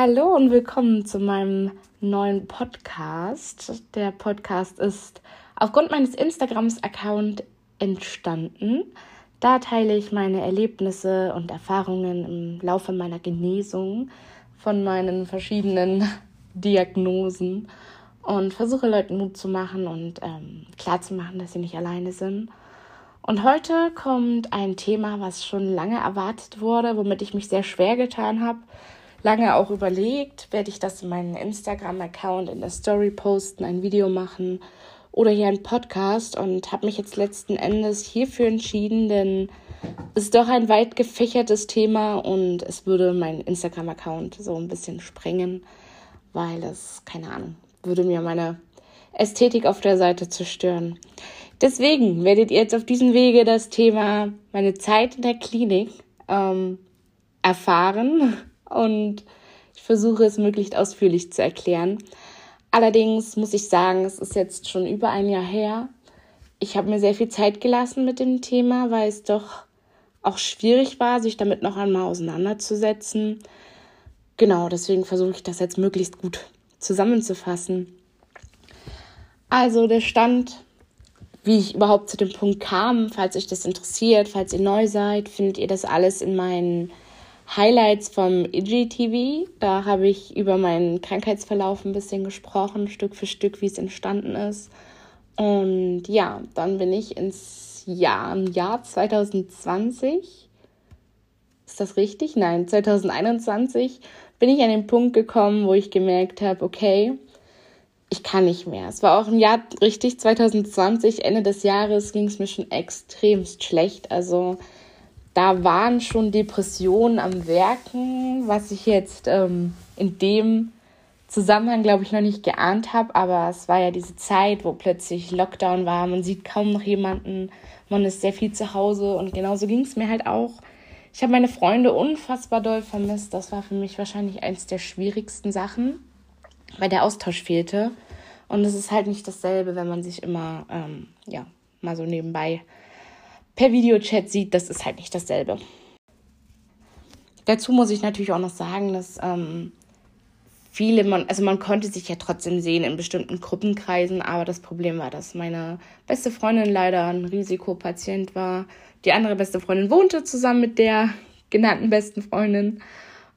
Hallo und willkommen zu meinem neuen Podcast. Der Podcast ist aufgrund meines Instagrams-Account entstanden. Da teile ich meine Erlebnisse und Erfahrungen im Laufe meiner Genesung von meinen verschiedenen Diagnosen und versuche Leuten Mut zu machen und ähm, klarzumachen, dass sie nicht alleine sind. Und heute kommt ein Thema, was schon lange erwartet wurde, womit ich mich sehr schwer getan habe lange auch überlegt, werde ich das in meinen Instagram-Account in der Story posten, ein Video machen oder hier ein Podcast und habe mich jetzt letzten Endes hierfür entschieden, denn es ist doch ein weit gefächertes Thema und es würde meinen Instagram-Account so ein bisschen sprengen, weil es, keine Ahnung, würde mir meine Ästhetik auf der Seite zerstören. Deswegen werdet ihr jetzt auf diesem Wege das Thema meine Zeit in der Klinik ähm, erfahren und ich versuche es möglichst ausführlich zu erklären. Allerdings muss ich sagen, es ist jetzt schon über ein Jahr her. Ich habe mir sehr viel Zeit gelassen mit dem Thema, weil es doch auch schwierig war, sich damit noch einmal auseinanderzusetzen. Genau, deswegen versuche ich das jetzt möglichst gut zusammenzufassen. Also der Stand, wie ich überhaupt zu dem Punkt kam, falls euch das interessiert, falls ihr neu seid, findet ihr das alles in meinen Highlights vom IGTV. Da habe ich über meinen Krankheitsverlauf ein bisschen gesprochen, Stück für Stück, wie es entstanden ist. Und ja, dann bin ich ins Jahr, im Jahr 2020. Ist das richtig? Nein, 2021 bin ich an den Punkt gekommen, wo ich gemerkt habe, okay, ich kann nicht mehr. Es war auch im Jahr richtig, 2020, Ende des Jahres ging es mir schon extremst schlecht. Also da waren schon Depressionen am Werken, was ich jetzt ähm, in dem Zusammenhang, glaube ich, noch nicht geahnt habe. Aber es war ja diese Zeit, wo plötzlich Lockdown war. Man sieht kaum noch jemanden. Man ist sehr viel zu Hause. Und genauso ging es mir halt auch. Ich habe meine Freunde unfassbar doll vermisst. Das war für mich wahrscheinlich eins der schwierigsten Sachen, weil der Austausch fehlte. Und es ist halt nicht dasselbe, wenn man sich immer, ähm, ja, mal so nebenbei per Videochat sieht, das ist halt nicht dasselbe. Dazu muss ich natürlich auch noch sagen, dass ähm, viele, man, also man konnte sich ja trotzdem sehen in bestimmten Gruppenkreisen, aber das Problem war, dass meine beste Freundin leider ein Risikopatient war. Die andere beste Freundin wohnte zusammen mit der genannten besten Freundin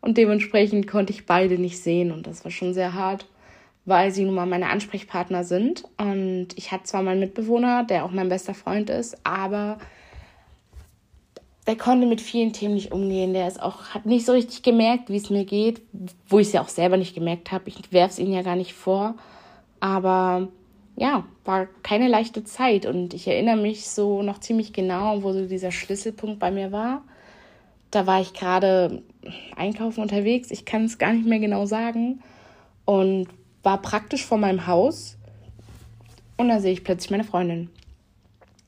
und dementsprechend konnte ich beide nicht sehen und das war schon sehr hart, weil sie nun mal meine Ansprechpartner sind und ich hatte zwar meinen Mitbewohner, der auch mein bester Freund ist, aber der konnte mit vielen Themen nicht umgehen. Der ist auch, hat nicht so richtig gemerkt, wie es mir geht, wo ich es ja auch selber nicht gemerkt habe. Ich werfe es ihnen ja gar nicht vor. Aber ja, war keine leichte Zeit. Und ich erinnere mich so noch ziemlich genau, wo so dieser Schlüsselpunkt bei mir war. Da war ich gerade einkaufen unterwegs. Ich kann es gar nicht mehr genau sagen. Und war praktisch vor meinem Haus. Und da sehe ich plötzlich meine Freundin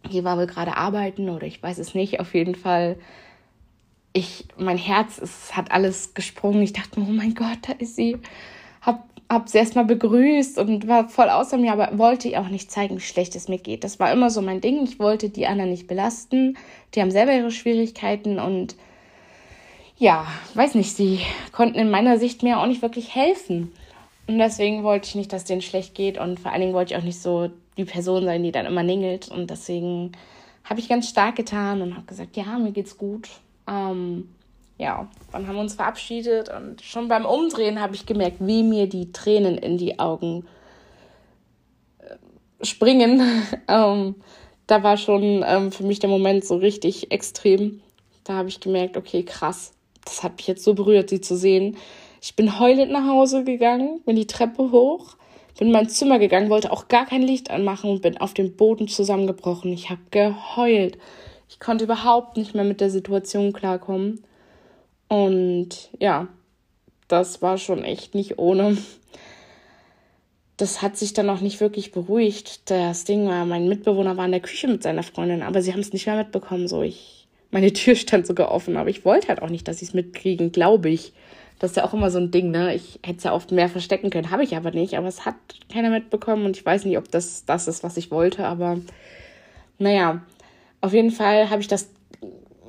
hier war wohl gerade arbeiten oder ich weiß es nicht. Auf jeden Fall, ich, mein Herz, es hat alles gesprungen. Ich dachte oh mein Gott, da ist sie. Hab, hab sie erstmal begrüßt und war voll außer mir, aber wollte ihr auch nicht zeigen, wie schlecht es mir geht. Das war immer so mein Ding. Ich wollte die anderen nicht belasten. Die haben selber ihre Schwierigkeiten und ja, weiß nicht, sie konnten in meiner Sicht mir auch nicht wirklich helfen. Und deswegen wollte ich nicht, dass denen schlecht geht und vor allen Dingen wollte ich auch nicht so die Person sein, die dann immer ningelt. Und deswegen habe ich ganz stark getan und habe gesagt, ja, mir geht's gut. Ähm, ja, dann haben wir uns verabschiedet und schon beim Umdrehen habe ich gemerkt, wie mir die Tränen in die Augen äh, springen. ähm, da war schon ähm, für mich der Moment so richtig extrem. Da habe ich gemerkt, okay, krass, das hat mich jetzt so berührt, sie zu sehen. Ich bin heulend nach Hause gegangen, bin die Treppe hoch bin in mein Zimmer gegangen, wollte auch gar kein Licht anmachen und bin auf dem Boden zusammengebrochen. Ich habe geheult. Ich konnte überhaupt nicht mehr mit der Situation klarkommen. Und ja, das war schon echt nicht ohne. Das hat sich dann auch nicht wirklich beruhigt. Das Ding war, mein Mitbewohner war in der Küche mit seiner Freundin, aber sie haben es nicht mehr mitbekommen. So, ich, meine Tür stand sogar offen, aber ich wollte halt auch nicht, dass sie es mitkriegen, glaube ich. Das ist ja auch immer so ein Ding, ne? Ich hätte es ja oft mehr verstecken können, habe ich aber nicht. Aber es hat keiner mitbekommen und ich weiß nicht, ob das das ist, was ich wollte. Aber naja, auf jeden Fall habe ich das,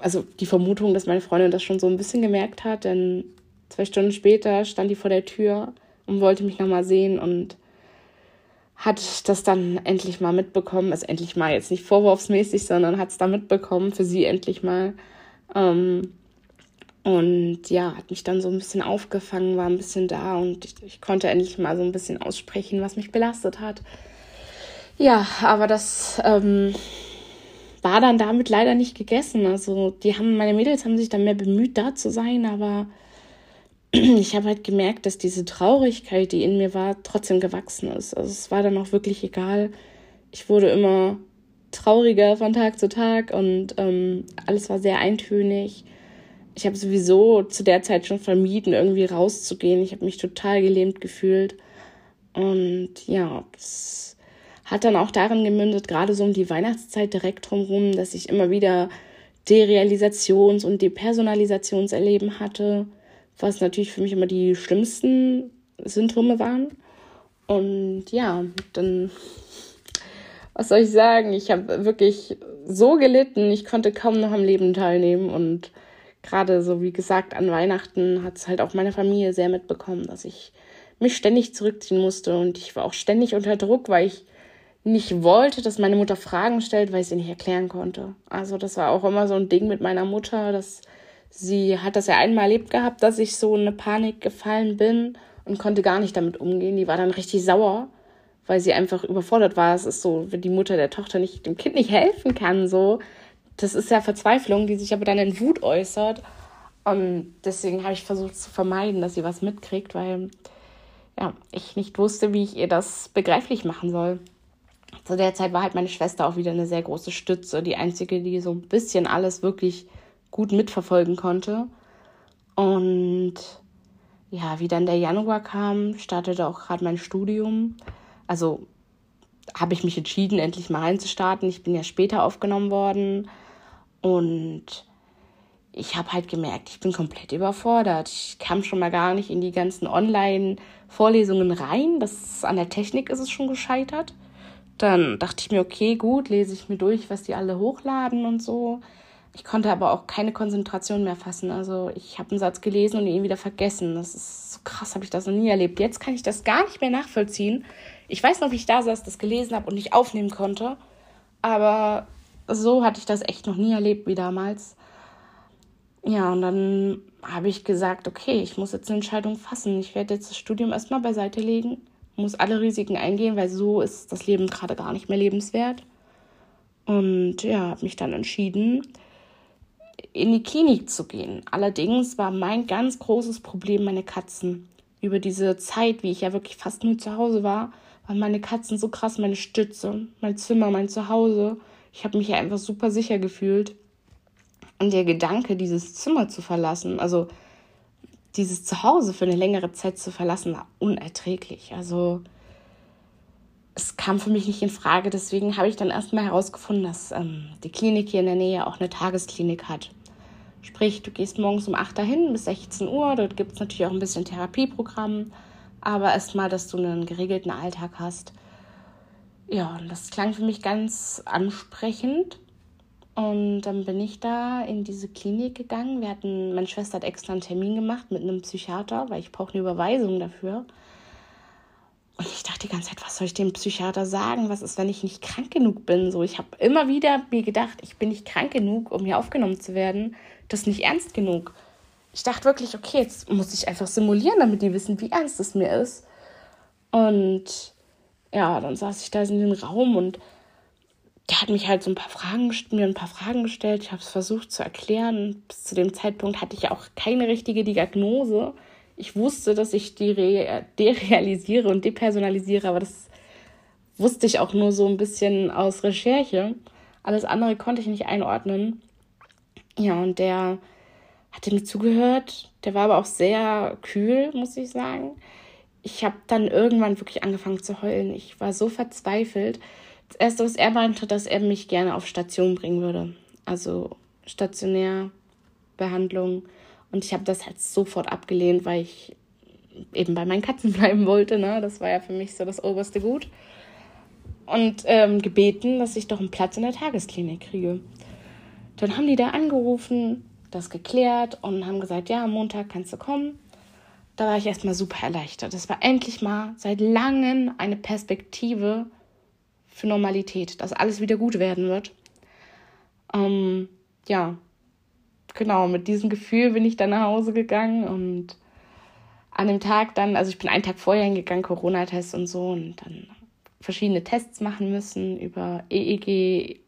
also die Vermutung, dass meine Freundin das schon so ein bisschen gemerkt hat, denn Zwei Stunden später stand die vor der Tür und wollte mich nochmal sehen und hat das dann endlich mal mitbekommen. Also endlich mal jetzt nicht vorwurfsmäßig, sondern hat es dann mitbekommen, für sie endlich mal. Ähm, und ja, hat mich dann so ein bisschen aufgefangen, war ein bisschen da und ich, ich, konnte endlich mal so ein bisschen aussprechen, was mich belastet hat. Ja, aber das ähm, war dann damit leider nicht gegessen. Also die haben, meine Mädels haben sich dann mehr bemüht, da zu sein, aber ich habe halt gemerkt, dass diese Traurigkeit, die in mir war, trotzdem gewachsen ist. Also es war dann auch wirklich egal. Ich wurde immer trauriger von Tag zu Tag und ähm, alles war sehr eintönig ich habe sowieso zu der Zeit schon vermieden, irgendwie rauszugehen. Ich habe mich total gelähmt gefühlt. Und ja, das hat dann auch darin gemündet, gerade so um die Weihnachtszeit direkt drumherum, dass ich immer wieder Derealisations- und Depersonalisationserleben hatte, was natürlich für mich immer die schlimmsten Symptome waren. Und ja, dann, was soll ich sagen? Ich habe wirklich so gelitten, ich konnte kaum noch am Leben teilnehmen und gerade so wie gesagt an Weihnachten hat es halt auch meine Familie sehr mitbekommen, dass ich mich ständig zurückziehen musste und ich war auch ständig unter Druck, weil ich nicht wollte, dass meine Mutter Fragen stellt, weil ich sie nicht erklären konnte. Also das war auch immer so ein Ding mit meiner Mutter, dass sie hat das ja einmal erlebt gehabt, dass ich so in eine Panik gefallen bin und konnte gar nicht damit umgehen. Die war dann richtig sauer, weil sie einfach überfordert war. Es ist so, wenn die Mutter der Tochter nicht dem Kind nicht helfen kann, so das ist ja Verzweiflung, die sich aber dann in Wut äußert. Und deswegen habe ich versucht zu vermeiden, dass sie was mitkriegt, weil ja, ich nicht wusste, wie ich ihr das begreiflich machen soll. Zu der Zeit war halt meine Schwester auch wieder eine sehr große Stütze, die einzige, die so ein bisschen alles wirklich gut mitverfolgen konnte. Und ja, wie dann der Januar kam, startete auch gerade mein Studium. Also habe ich mich entschieden, endlich mal reinzustarten. Ich bin ja später aufgenommen worden. Und ich habe halt gemerkt, ich bin komplett überfordert. Ich kam schon mal gar nicht in die ganzen Online-Vorlesungen rein. Das an der Technik ist es schon gescheitert. Dann dachte ich mir, okay, gut, lese ich mir durch, was die alle hochladen und so. Ich konnte aber auch keine Konzentration mehr fassen. Also ich habe einen Satz gelesen und ihn wieder vergessen. Das ist so krass, habe ich das noch nie erlebt. Jetzt kann ich das gar nicht mehr nachvollziehen. Ich weiß noch, wie ich da saß, das gelesen habe und nicht aufnehmen konnte. Aber so hatte ich das echt noch nie erlebt wie damals. Ja, und dann habe ich gesagt, okay, ich muss jetzt eine Entscheidung fassen. Ich werde jetzt das Studium erstmal beiseite legen, muss alle Risiken eingehen, weil so ist das Leben gerade gar nicht mehr lebenswert. Und ja, habe mich dann entschieden, in die Klinik zu gehen. Allerdings war mein ganz großes Problem meine Katzen. Über diese Zeit, wie ich ja wirklich fast nur zu Hause war, waren meine Katzen so krass meine Stütze, mein Zimmer, mein Zuhause. Ich habe mich ja einfach super sicher gefühlt. Und der Gedanke, dieses Zimmer zu verlassen, also dieses Zuhause für eine längere Zeit zu verlassen, war unerträglich. Also es kam für mich nicht in Frage. Deswegen habe ich dann erstmal herausgefunden, dass ähm, die Klinik hier in der Nähe auch eine Tagesklinik hat. Sprich, du gehst morgens um 8 dahin bis 16 Uhr. Dort gibt es natürlich auch ein bisschen Therapieprogramm. Aber erstmal, dass du einen geregelten Alltag hast. Ja, das klang für mich ganz ansprechend. Und dann bin ich da in diese Klinik gegangen. Wir hatten, meine Schwester hat extra einen Termin gemacht mit einem Psychiater, weil ich brauche eine Überweisung dafür. Und ich dachte die ganze Zeit, was soll ich dem Psychiater sagen? Was ist, wenn ich nicht krank genug bin? So, ich habe immer wieder mir gedacht, ich bin nicht krank genug, um hier aufgenommen zu werden. Das ist nicht ernst genug. Ich dachte wirklich, okay, jetzt muss ich einfach simulieren, damit die wissen, wie ernst es mir ist. Und ja, dann saß ich da in dem Raum und der hat mich halt so ein paar Fragen, mir ein paar Fragen gestellt. Ich habe es versucht zu erklären. Bis zu dem Zeitpunkt hatte ich auch keine richtige Diagnose. Ich wusste, dass ich die derealisiere und depersonalisiere, aber das wusste ich auch nur so ein bisschen aus Recherche. Alles andere konnte ich nicht einordnen. Ja, und der hatte mir zugehört. Der war aber auch sehr kühl, muss ich sagen ich habe dann irgendwann wirklich angefangen zu heulen. Ich war so verzweifelt. Das Erste, was er meinte, dass er mich gerne auf Station bringen würde. Also stationär Behandlung. Und ich habe das halt sofort abgelehnt, weil ich eben bei meinen Katzen bleiben wollte. Ne? Das war ja für mich so das oberste Gut. Und ähm, gebeten, dass ich doch einen Platz in der Tagesklinik kriege. Dann haben die da angerufen, das geklärt und haben gesagt, ja, am Montag kannst du kommen. Da war ich erstmal super erleichtert. Das war endlich mal seit langem eine Perspektive für Normalität, dass alles wieder gut werden wird. Ähm, ja, genau, mit diesem Gefühl bin ich dann nach Hause gegangen und an dem Tag dann, also ich bin einen Tag vorher hingegangen, Corona-Test und so und dann verschiedene Tests machen müssen über EEG,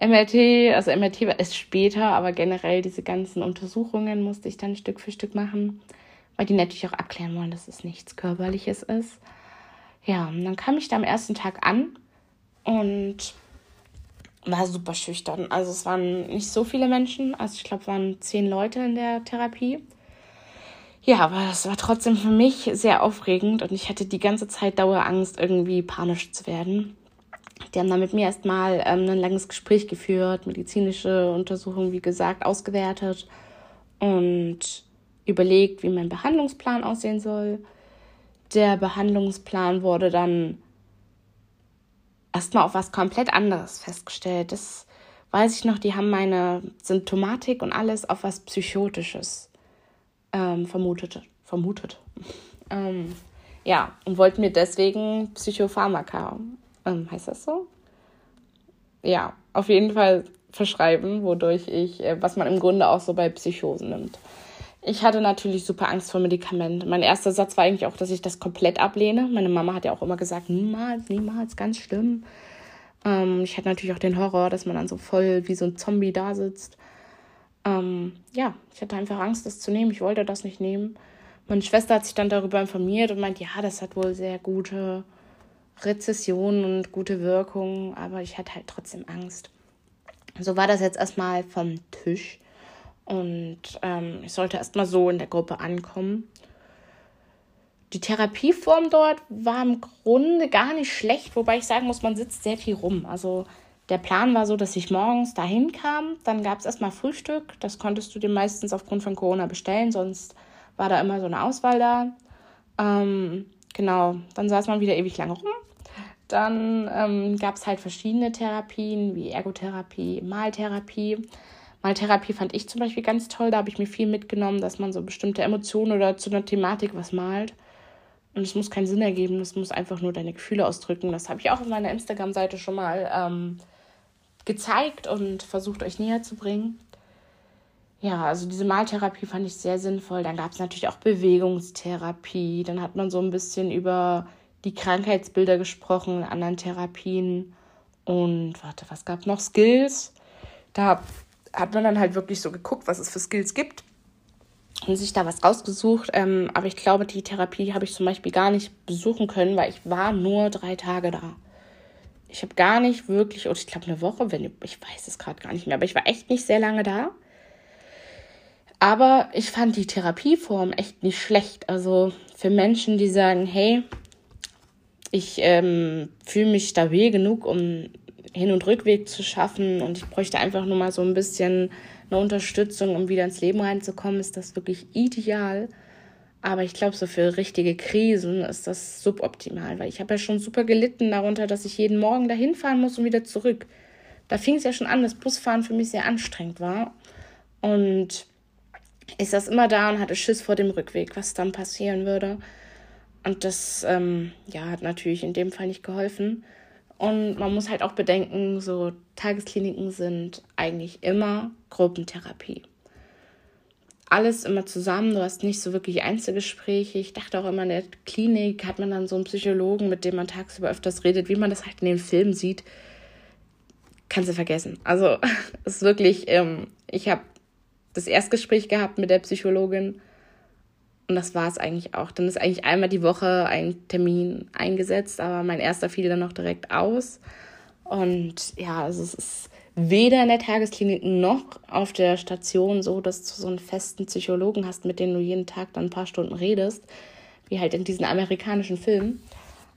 MRT, also MRT ist später, aber generell diese ganzen Untersuchungen musste ich dann Stück für Stück machen, weil die natürlich auch abklären wollen, dass es nichts Körperliches ist. Ja, und dann kam ich da am ersten Tag an und war super schüchtern. Also es waren nicht so viele Menschen, also ich glaube, waren zehn Leute in der Therapie. Ja, aber es war trotzdem für mich sehr aufregend und ich hatte die ganze Zeit Dauerangst, irgendwie panisch zu werden. Die haben dann mit mir erstmal ähm, ein langes Gespräch geführt, medizinische Untersuchungen, wie gesagt, ausgewertet und überlegt, wie mein Behandlungsplan aussehen soll. Der Behandlungsplan wurde dann erstmal auf was komplett anderes festgestellt. Das weiß ich noch, die haben meine Symptomatik und alles auf was Psychotisches ähm, vermutet. vermutet. Ähm, ja, und wollten mir deswegen Psychopharmaka, ähm, heißt das so? Ja, auf jeden Fall verschreiben, wodurch ich, äh, was man im Grunde auch so bei Psychosen nimmt. Ich hatte natürlich super Angst vor Medikamenten. Mein erster Satz war eigentlich auch, dass ich das komplett ablehne. Meine Mama hat ja auch immer gesagt, niemals, niemals, ganz schlimm. Ähm, ich hatte natürlich auch den Horror, dass man dann so voll wie so ein Zombie da sitzt. Ähm, ja, ich hatte einfach Angst, das zu nehmen. Ich wollte das nicht nehmen. Meine Schwester hat sich dann darüber informiert und meint, ja, das hat wohl sehr gute Rezession und gute Wirkung, aber ich hatte halt trotzdem Angst. So war das jetzt erstmal vom Tisch. Und ähm, ich sollte erstmal so in der Gruppe ankommen. Die Therapieform dort war im Grunde gar nicht schlecht, wobei ich sagen muss, man sitzt sehr viel rum. Also der Plan war so, dass ich morgens dahin kam, dann gab es erstmal Frühstück. Das konntest du dir meistens aufgrund von Corona bestellen, sonst war da immer so eine Auswahl da. Ähm, genau, dann saß man wieder ewig lange rum. Dann ähm, gab es halt verschiedene Therapien wie Ergotherapie, Maltherapie. Maltherapie fand ich zum Beispiel ganz toll. Da habe ich mir viel mitgenommen, dass man so bestimmte Emotionen oder zu einer Thematik was malt. Und es muss keinen Sinn ergeben, es muss einfach nur deine Gefühle ausdrücken. Das habe ich auch auf meiner Instagram-Seite schon mal ähm, gezeigt und versucht euch näher zu bringen. Ja, also diese Maltherapie fand ich sehr sinnvoll. Dann gab es natürlich auch Bewegungstherapie. Dann hat man so ein bisschen über die Krankheitsbilder gesprochen anderen Therapien. Und warte, was gab noch? Skills. Da hat man dann halt wirklich so geguckt, was es für Skills gibt und sich da was rausgesucht. Ähm, aber ich glaube, die Therapie habe ich zum Beispiel gar nicht besuchen können, weil ich war nur drei Tage da. Ich habe gar nicht wirklich, oder ich glaube eine Woche, wenn ich weiß es gerade gar nicht mehr, aber ich war echt nicht sehr lange da. Aber ich fand die Therapieform echt nicht schlecht. Also für Menschen, die sagen, hey, ich ähm, fühle mich stabil genug, um hin- und Rückweg zu schaffen und ich bräuchte einfach nur mal so ein bisschen eine Unterstützung, um wieder ins Leben reinzukommen, ist das wirklich ideal. Aber ich glaube, so für richtige Krisen ist das suboptimal, weil ich habe ja schon super gelitten darunter, dass ich jeden Morgen dahin fahren muss und wieder zurück. Da fing es ja schon an, dass Busfahren für mich sehr anstrengend war. Und ich saß immer da und hatte Schiss vor dem Rückweg, was dann passieren würde. Und das ähm, ja, hat natürlich in dem Fall nicht geholfen. Und man muss halt auch bedenken, so Tageskliniken sind eigentlich immer Gruppentherapie. Alles immer zusammen, du hast nicht so wirklich Einzelgespräche. Ich dachte auch immer, in der Klinik hat man dann so einen Psychologen, mit dem man tagsüber öfters redet, wie man das halt in den Filmen sieht. Kannst du vergessen. Also, es ist wirklich, ähm, ich habe das Erstgespräch gehabt mit der Psychologin und das war es eigentlich auch. Dann ist eigentlich einmal die Woche ein Termin eingesetzt, aber mein erster fiel dann noch direkt aus. Und ja, also es ist weder in der Tagesklinik noch auf der Station so, dass du so einen festen Psychologen hast, mit dem du jeden Tag dann ein paar Stunden redest, wie halt in diesen amerikanischen Filmen.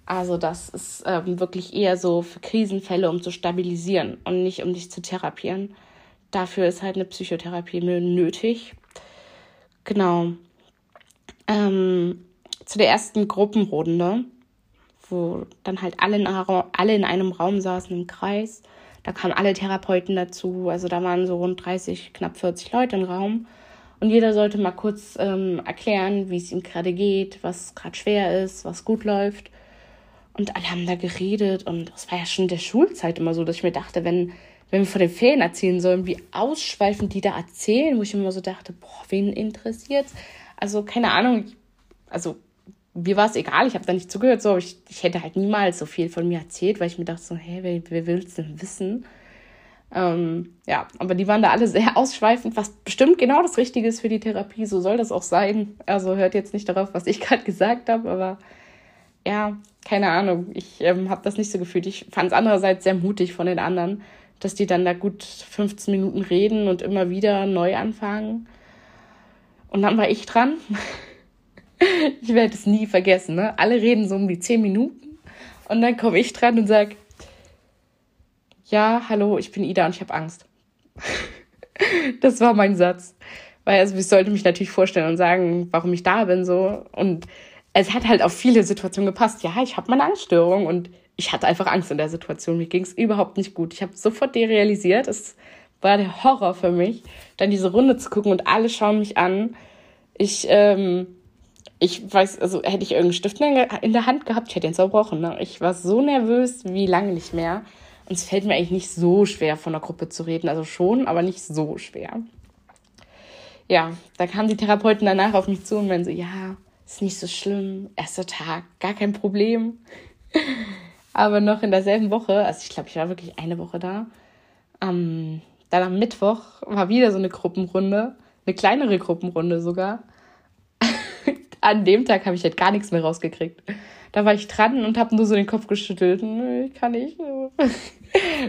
Also das ist ähm, wirklich eher so für Krisenfälle, um zu stabilisieren und nicht um dich zu therapieren. Dafür ist halt eine Psychotherapie nötig. Genau ähm, zu der ersten Gruppenrunde, wo dann halt alle in, alle in einem Raum saßen im Kreis. Da kamen alle Therapeuten dazu. Also da waren so rund 30, knapp 40 Leute im Raum. Und jeder sollte mal kurz ähm, erklären, wie es ihm gerade geht, was gerade schwer ist, was gut läuft. Und alle haben da geredet und es war ja schon in der Schulzeit immer so, dass ich mir dachte, wenn, wenn wir von den Ferien erzählen sollen, wie ausschweifend die da erzählen, wo ich immer so dachte, boah, wen interessiert's? Also keine Ahnung, also mir war es egal, ich habe da nicht zugehört, so, ich, ich hätte halt niemals so viel von mir erzählt, weil ich mir dachte so, hä, wer, wer will es denn wissen? Ähm, ja, aber die waren da alle sehr ausschweifend, was bestimmt genau das Richtige ist für die Therapie. So soll das auch sein. Also hört jetzt nicht darauf, was ich gerade gesagt habe, aber ja, keine Ahnung. Ich ähm, habe das nicht so gefühlt. Ich fand es andererseits sehr mutig von den anderen, dass die dann da gut 15 Minuten reden und immer wieder neu anfangen. Und dann war ich dran. ich werde es nie vergessen. Ne? Alle reden so um die 10 Minuten. Und dann komme ich dran und sage, ja, hallo, ich bin Ida und ich habe Angst. das war mein Satz. Weil also ich sollte mich natürlich vorstellen und sagen, warum ich da bin so. Und es hat halt auf viele Situationen gepasst. Ja, ich habe meine Angststörung und ich hatte einfach Angst in der Situation. Mir ging es überhaupt nicht gut. Ich habe sofort derealisiert. Es war der Horror für mich, dann diese Runde zu gucken und alle schauen mich an. Ich, ähm, ich weiß, also hätte ich irgendeinen Stift in der Hand gehabt, ich hätte ihn zerbrochen. Ne? Ich war so nervös wie lange nicht mehr. Und es fällt mir eigentlich nicht so schwer, von der Gruppe zu reden. Also schon, aber nicht so schwer. Ja, da kamen die Therapeuten danach auf mich zu und meinen so, ja, ist nicht so schlimm, erster Tag, gar kein Problem. Aber noch in derselben Woche, also ich glaube, ich war wirklich eine Woche da, ähm, dann am Mittwoch war wieder so eine Gruppenrunde, eine kleinere Gruppenrunde sogar. An dem Tag habe ich halt gar nichts mehr rausgekriegt. Da war ich dran und habe nur so den Kopf geschüttelt. Nö, ich kann nicht.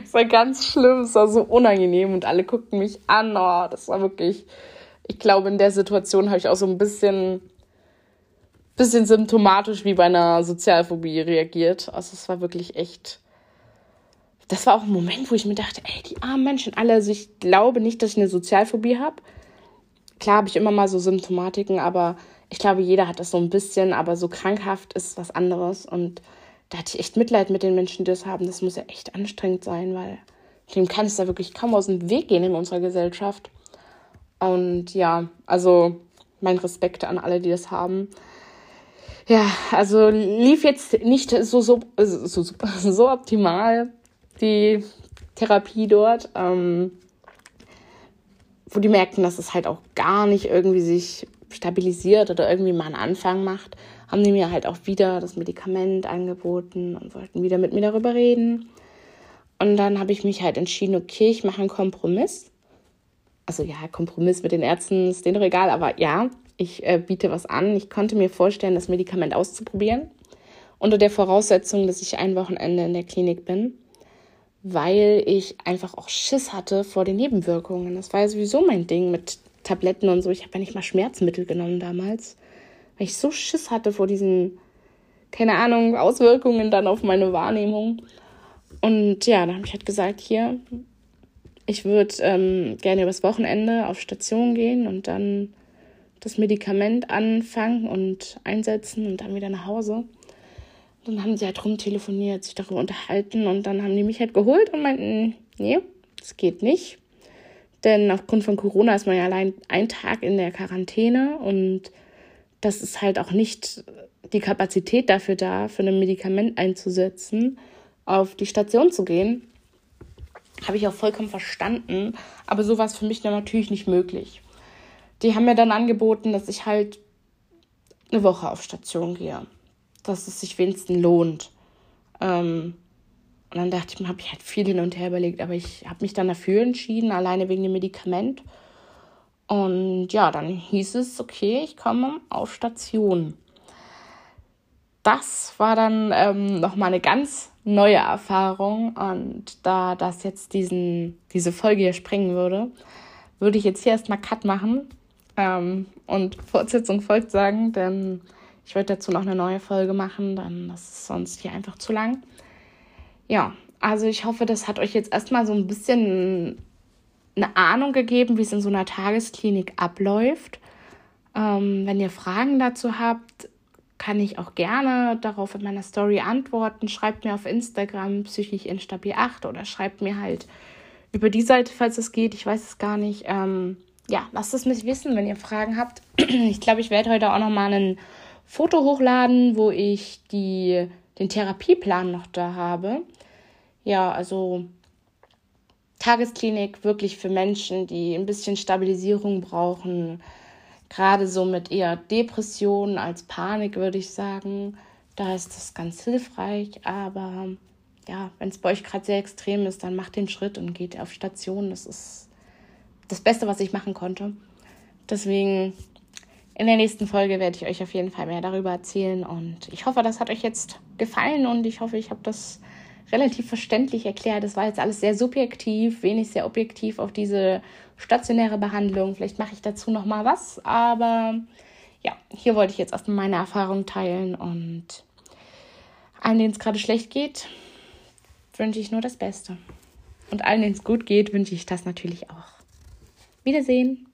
Es war ganz schlimm, es war so unangenehm und alle guckten mich an. Oh, das war wirklich, ich glaube, in der Situation habe ich auch so ein bisschen bisschen symptomatisch wie bei einer Sozialphobie reagiert. Also es war wirklich echt. Das war auch ein Moment, wo ich mir dachte, ey, die armen Menschen alle. Also ich glaube nicht, dass ich eine Sozialphobie habe. Klar habe ich immer mal so Symptomatiken, aber ich glaube, jeder hat das so ein bisschen, aber so krankhaft ist was anderes. Und da hatte ich echt Mitleid mit den Menschen, die das haben. Das muss ja echt anstrengend sein, weil dem kann es da wirklich kaum aus dem Weg gehen in unserer Gesellschaft. Und ja, also mein Respekt an alle, die das haben. Ja, also lief jetzt nicht so, so, so, so optimal die Therapie dort, ähm, wo die merkten, dass es halt auch gar nicht irgendwie sich stabilisiert oder irgendwie mal einen Anfang macht, haben die mir halt auch wieder das Medikament angeboten und wollten wieder mit mir darüber reden. Und dann habe ich mich halt entschieden, okay, ich mache einen Kompromiss. Also ja, Kompromiss mit den Ärzten ist denen doch egal, aber ja, ich äh, biete was an. Ich konnte mir vorstellen, das Medikament auszuprobieren, unter der Voraussetzung, dass ich ein Wochenende in der Klinik bin, weil ich einfach auch Schiss hatte vor den Nebenwirkungen. Das war ja sowieso mein Ding mit Tabletten und so. Ich habe ja nicht mal Schmerzmittel genommen damals, weil ich so Schiss hatte vor diesen, keine Ahnung, Auswirkungen dann auf meine Wahrnehmung. Und ja, da habe ich halt gesagt, hier, ich würde ähm, gerne übers Wochenende auf Station gehen und dann das Medikament anfangen und einsetzen und dann wieder nach Hause. Dann haben sie halt rumtelefoniert, sich darüber unterhalten und dann haben die mich halt geholt und meinten, nee, das geht nicht. Denn aufgrund von Corona ist man ja allein einen Tag in der Quarantäne und das ist halt auch nicht die Kapazität dafür da, für ein Medikament einzusetzen, auf die Station zu gehen. Habe ich auch vollkommen verstanden, aber so war es für mich dann natürlich nicht möglich die haben mir dann angeboten, dass ich halt eine Woche auf Station gehe. Dass es sich wenigstens lohnt. Ähm, und dann dachte ich mir, habe ich halt viel hin und her überlegt, aber ich habe mich dann dafür entschieden, alleine wegen dem Medikament. Und ja, dann hieß es, okay, ich komme auf Station. Das war dann ähm, nochmal eine ganz neue Erfahrung. Und da das jetzt diesen, diese Folge hier sprengen würde, würde ich jetzt hier erstmal Cut machen ähm, und Fortsetzung folgt sagen, denn ich werde dazu noch eine neue Folge machen, dann das ist sonst hier einfach zu lang. Ja, also ich hoffe, das hat euch jetzt erstmal so ein bisschen eine Ahnung gegeben, wie es in so einer Tagesklinik abläuft. Ähm, wenn ihr Fragen dazu habt, kann ich auch gerne darauf in meiner Story antworten. Schreibt mir auf Instagram psychisch instabil 8 oder schreibt mir halt über die Seite, falls es geht. Ich weiß es gar nicht. Ähm, ja, lasst es mich wissen, wenn ihr Fragen habt. Ich glaube, ich werde heute auch noch mal ein Foto hochladen, wo ich die, den Therapieplan noch da habe. Ja, also Tagesklinik wirklich für Menschen, die ein bisschen Stabilisierung brauchen. Gerade so mit eher Depressionen als Panik, würde ich sagen. Da ist das ganz hilfreich. Aber ja, wenn es bei euch gerade sehr extrem ist, dann macht den Schritt und geht auf Station. Das ist das Beste, was ich machen konnte. Deswegen in der nächsten Folge werde ich euch auf jeden Fall mehr darüber erzählen. Und ich hoffe, das hat euch jetzt gefallen und ich hoffe, ich habe das relativ verständlich erklärt. Das war jetzt alles sehr subjektiv, wenig sehr objektiv auf diese stationäre Behandlung. Vielleicht mache ich dazu noch mal was, aber ja, hier wollte ich jetzt erstmal meine Erfahrung teilen und allen, denen es gerade schlecht geht, wünsche ich nur das Beste. Und allen, denen es gut geht, wünsche ich das natürlich auch. Wiedersehen.